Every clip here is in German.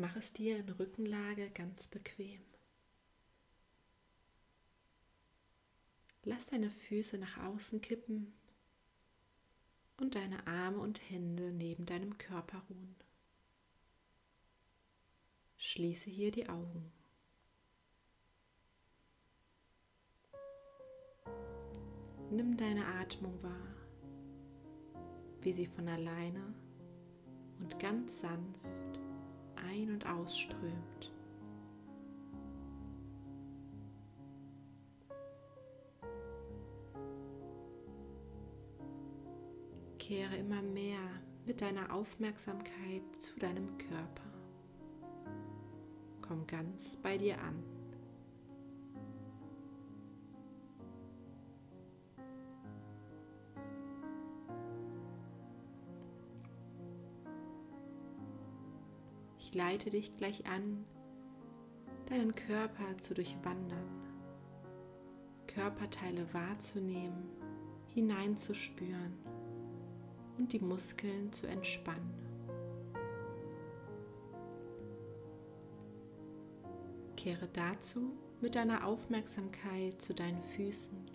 Mach es dir in Rückenlage ganz bequem. Lass deine Füße nach außen kippen und deine Arme und Hände neben deinem Körper ruhen. Schließe hier die Augen. Nimm deine Atmung wahr, wie sie von alleine und ganz sanft ein- und ausströmt. Kehre immer mehr mit deiner Aufmerksamkeit zu deinem Körper. Komm ganz bei dir an. Leite dich gleich an, deinen Körper zu durchwandern, Körperteile wahrzunehmen, hineinzuspüren und die Muskeln zu entspannen. Kehre dazu mit deiner Aufmerksamkeit zu deinen Füßen.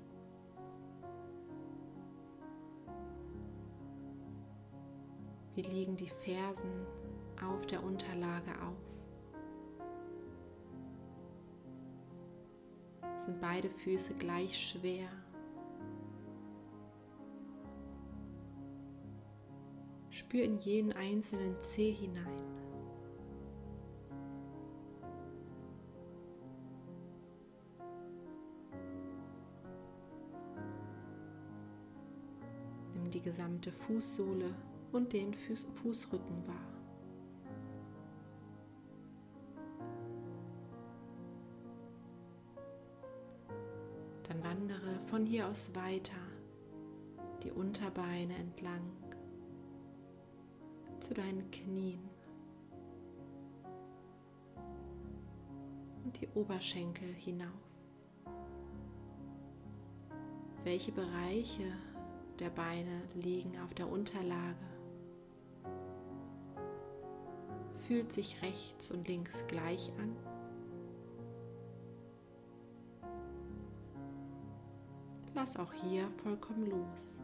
Wie liegen die Fersen auf der Unterlage auf. Sind beide Füße gleich schwer? Spür in jeden einzelnen Zeh hinein. Nimm die gesamte Fußsohle und den Fuß Fußrücken wahr. Hier aus weiter die Unterbeine entlang zu deinen Knien und die Oberschenkel hinauf. Welche Bereiche der Beine liegen auf der Unterlage? Fühlt sich rechts und links gleich an? Lass auch hier vollkommen los.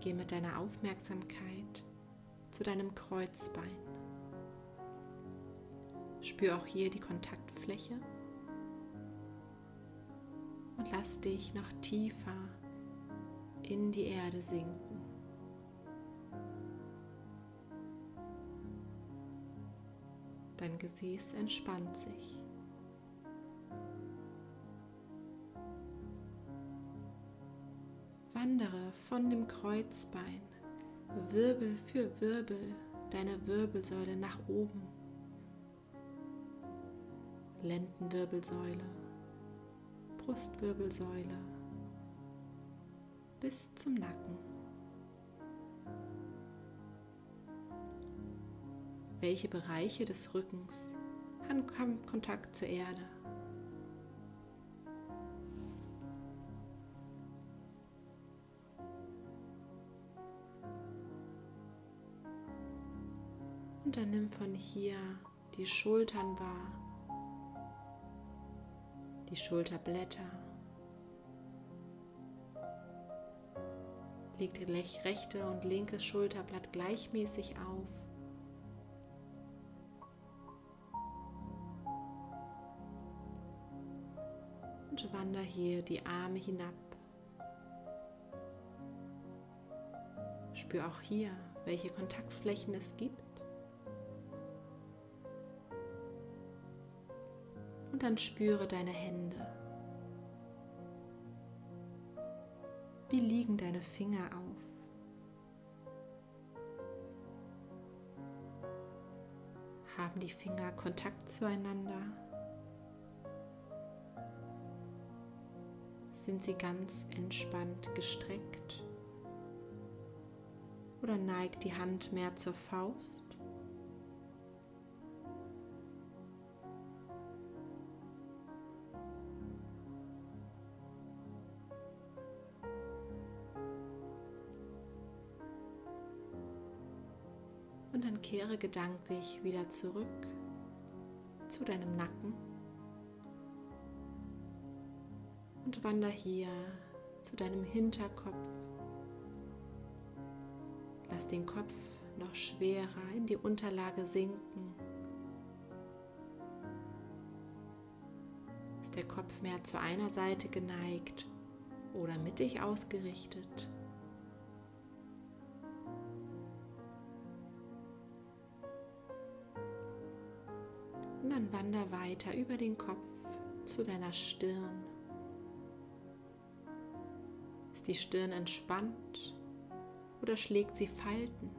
Geh mit deiner Aufmerksamkeit zu deinem Kreuzbein. Spür auch hier die Kontaktfläche und lass dich noch tiefer in die Erde sinken. Dein Gesäß entspannt sich. Wandere von dem Kreuzbein Wirbel für Wirbel deine Wirbelsäule nach oben. Lendenwirbelsäule, Brustwirbelsäule bis zum Nacken. Welche Bereiche des Rückens haben Kontakt zur Erde. Und dann nimm von hier die Schultern wahr, die Schulterblätter. Leg die rechte und linkes Schulterblatt gleichmäßig auf. Und wander hier die Arme hinab. Spür auch hier, welche Kontaktflächen es gibt. Und dann spüre deine Hände. Wie liegen deine Finger auf? Haben die Finger Kontakt zueinander? sind sie ganz entspannt gestreckt oder neigt die Hand mehr zur Faust. Und dann kehre gedanklich wieder zurück zu deinem Nacken. Wander hier zu deinem Hinterkopf. Lass den Kopf noch schwerer in die Unterlage sinken. Ist der Kopf mehr zu einer Seite geneigt oder mittig ausgerichtet? Und dann wander weiter über den Kopf zu deiner Stirn. Ist die Stirn entspannt oder schlägt sie Falten?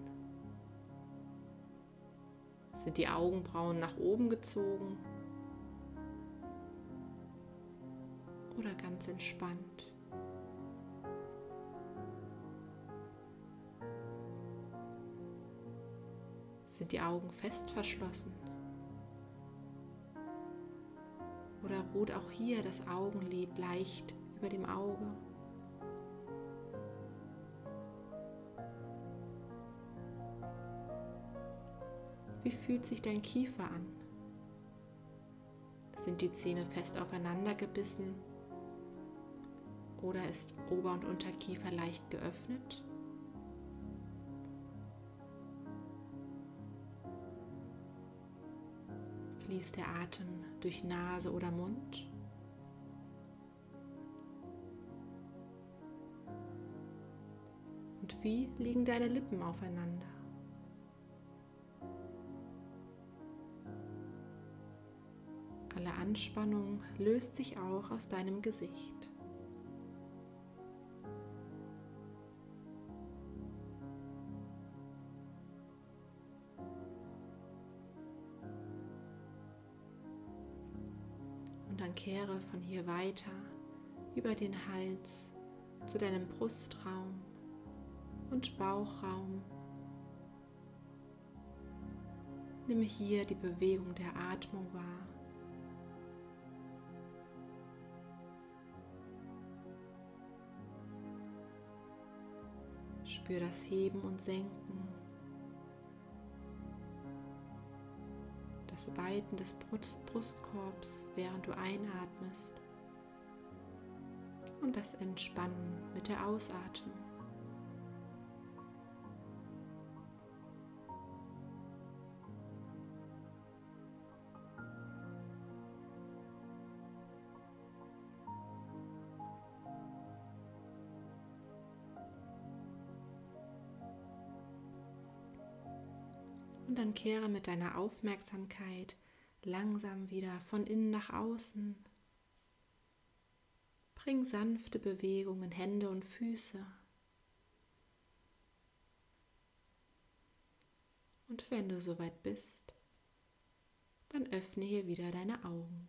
Sind die Augenbrauen nach oben gezogen oder ganz entspannt? Sind die Augen fest verschlossen? Oder ruht auch hier das Augenlid leicht über dem Auge? Wie fühlt sich dein Kiefer an? Sind die Zähne fest aufeinander gebissen? Oder ist Ober- und Unterkiefer leicht geöffnet? Fließt der Atem durch Nase oder Mund? Und wie liegen deine Lippen aufeinander? Anspannung löst sich auch aus deinem Gesicht. Und dann kehre von hier weiter über den Hals zu deinem Brustraum und Bauchraum. Nimm hier die Bewegung der Atmung wahr. Spür das Heben und Senken, das Weiten des Brustkorbs, während du einatmest und das Entspannen mit der Ausatmung. Und dann kehre mit deiner Aufmerksamkeit langsam wieder von innen nach außen. Bring sanfte Bewegungen, Hände und Füße. Und wenn du soweit bist, dann öffne hier wieder deine Augen.